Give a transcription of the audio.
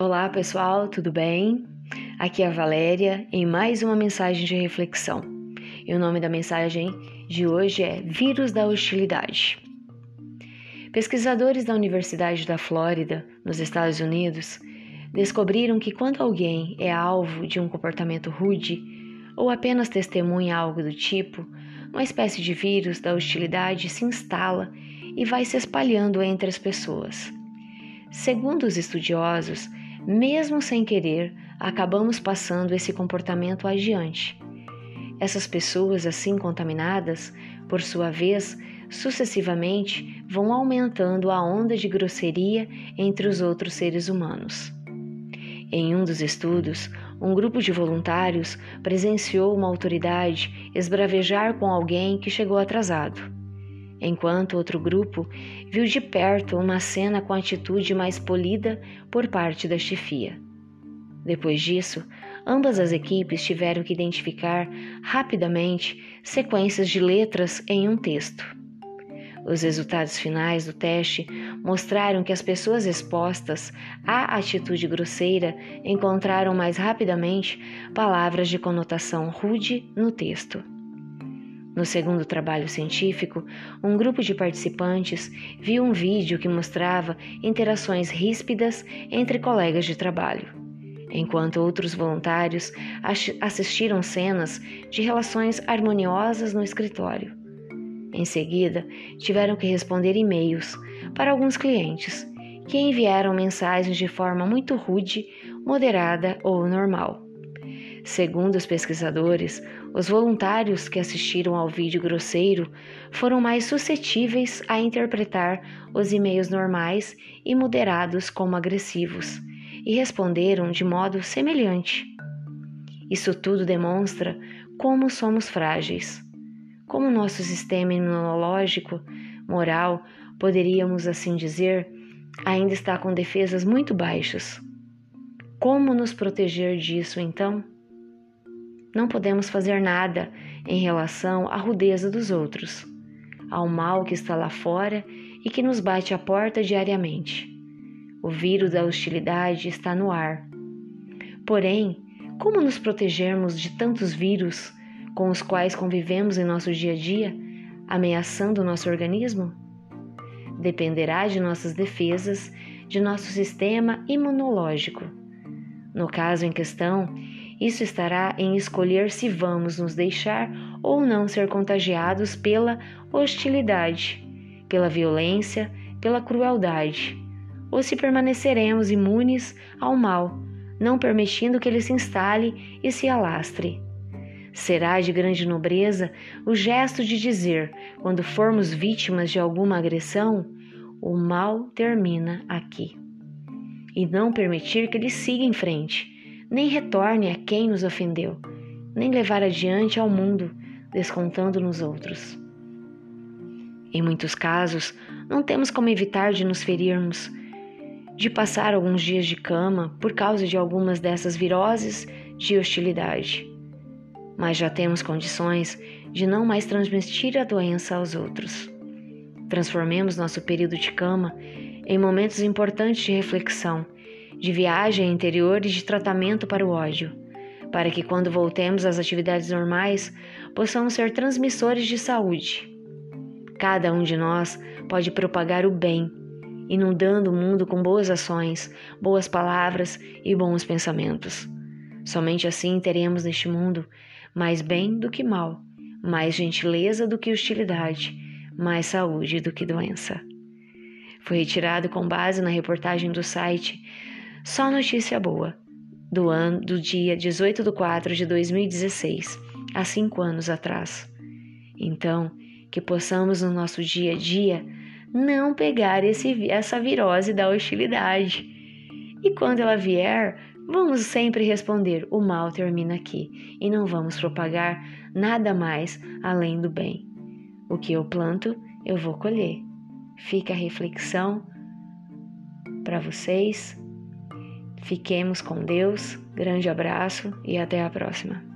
Olá pessoal, tudo bem? Aqui é a Valéria em mais uma mensagem de reflexão. E o nome da mensagem de hoje é Vírus da Hostilidade. Pesquisadores da Universidade da Flórida, nos Estados Unidos, descobriram que quando alguém é alvo de um comportamento rude ou apenas testemunha algo do tipo, uma espécie de vírus da hostilidade se instala e vai se espalhando entre as pessoas. Segundo os estudiosos, mesmo sem querer, acabamos passando esse comportamento adiante. Essas pessoas assim contaminadas, por sua vez, sucessivamente vão aumentando a onda de grosseria entre os outros seres humanos. Em um dos estudos, um grupo de voluntários presenciou uma autoridade esbravejar com alguém que chegou atrasado enquanto outro grupo viu de perto uma cena com atitude mais polida por parte da chefia. Depois disso, ambas as equipes tiveram que identificar rapidamente sequências de letras em um texto. Os resultados finais do teste mostraram que as pessoas expostas à atitude grosseira encontraram mais rapidamente palavras de conotação rude no texto. No segundo trabalho científico, um grupo de participantes viu um vídeo que mostrava interações ríspidas entre colegas de trabalho, enquanto outros voluntários assistiram cenas de relações harmoniosas no escritório. Em seguida, tiveram que responder e-mails para alguns clientes que enviaram mensagens de forma muito rude, moderada ou normal. Segundo os pesquisadores, os voluntários que assistiram ao vídeo grosseiro foram mais suscetíveis a interpretar os e-mails normais e moderados como agressivos e responderam de modo semelhante. Isso tudo demonstra como somos frágeis, como nosso sistema imunológico, moral, poderíamos assim dizer, ainda está com defesas muito baixas. Como nos proteger disso então? Não podemos fazer nada em relação à rudeza dos outros, ao mal que está lá fora e que nos bate à porta diariamente. O vírus da hostilidade está no ar. Porém, como nos protegermos de tantos vírus com os quais convivemos em nosso dia a dia, ameaçando o nosso organismo? Dependerá de nossas defesas, de nosso sistema imunológico. No caso em questão, isso estará em escolher se vamos nos deixar ou não ser contagiados pela hostilidade, pela violência, pela crueldade, ou se permaneceremos imunes ao mal, não permitindo que ele se instale e se alastre. Será de grande nobreza o gesto de dizer, quando formos vítimas de alguma agressão, o mal termina aqui. E não permitir que ele siga em frente, nem retorne a quem nos ofendeu, nem levar adiante ao mundo, descontando nos outros. Em muitos casos, não temos como evitar de nos ferirmos, de passar alguns dias de cama por causa de algumas dessas viroses de hostilidade. Mas já temos condições de não mais transmitir a doença aos outros. Transformemos nosso período de cama em momentos importantes de reflexão de viagem interior e de tratamento para o ódio, para que quando voltemos às atividades normais possamos ser transmissores de saúde. Cada um de nós pode propagar o bem, inundando o mundo com boas ações, boas palavras e bons pensamentos. Somente assim teremos neste mundo mais bem do que mal, mais gentileza do que hostilidade, mais saúde do que doença. Foi retirado com base na reportagem do site só notícia boa. Do ano do dia 18 de 4 de 2016, há cinco anos atrás. Então, que possamos no nosso dia a dia não pegar esse, essa virose da hostilidade. E quando ela vier, vamos sempre responder: o mal termina aqui e não vamos propagar nada mais além do bem. O que eu planto, eu vou colher. Fica a reflexão para vocês Fiquemos com Deus, grande abraço e até a próxima.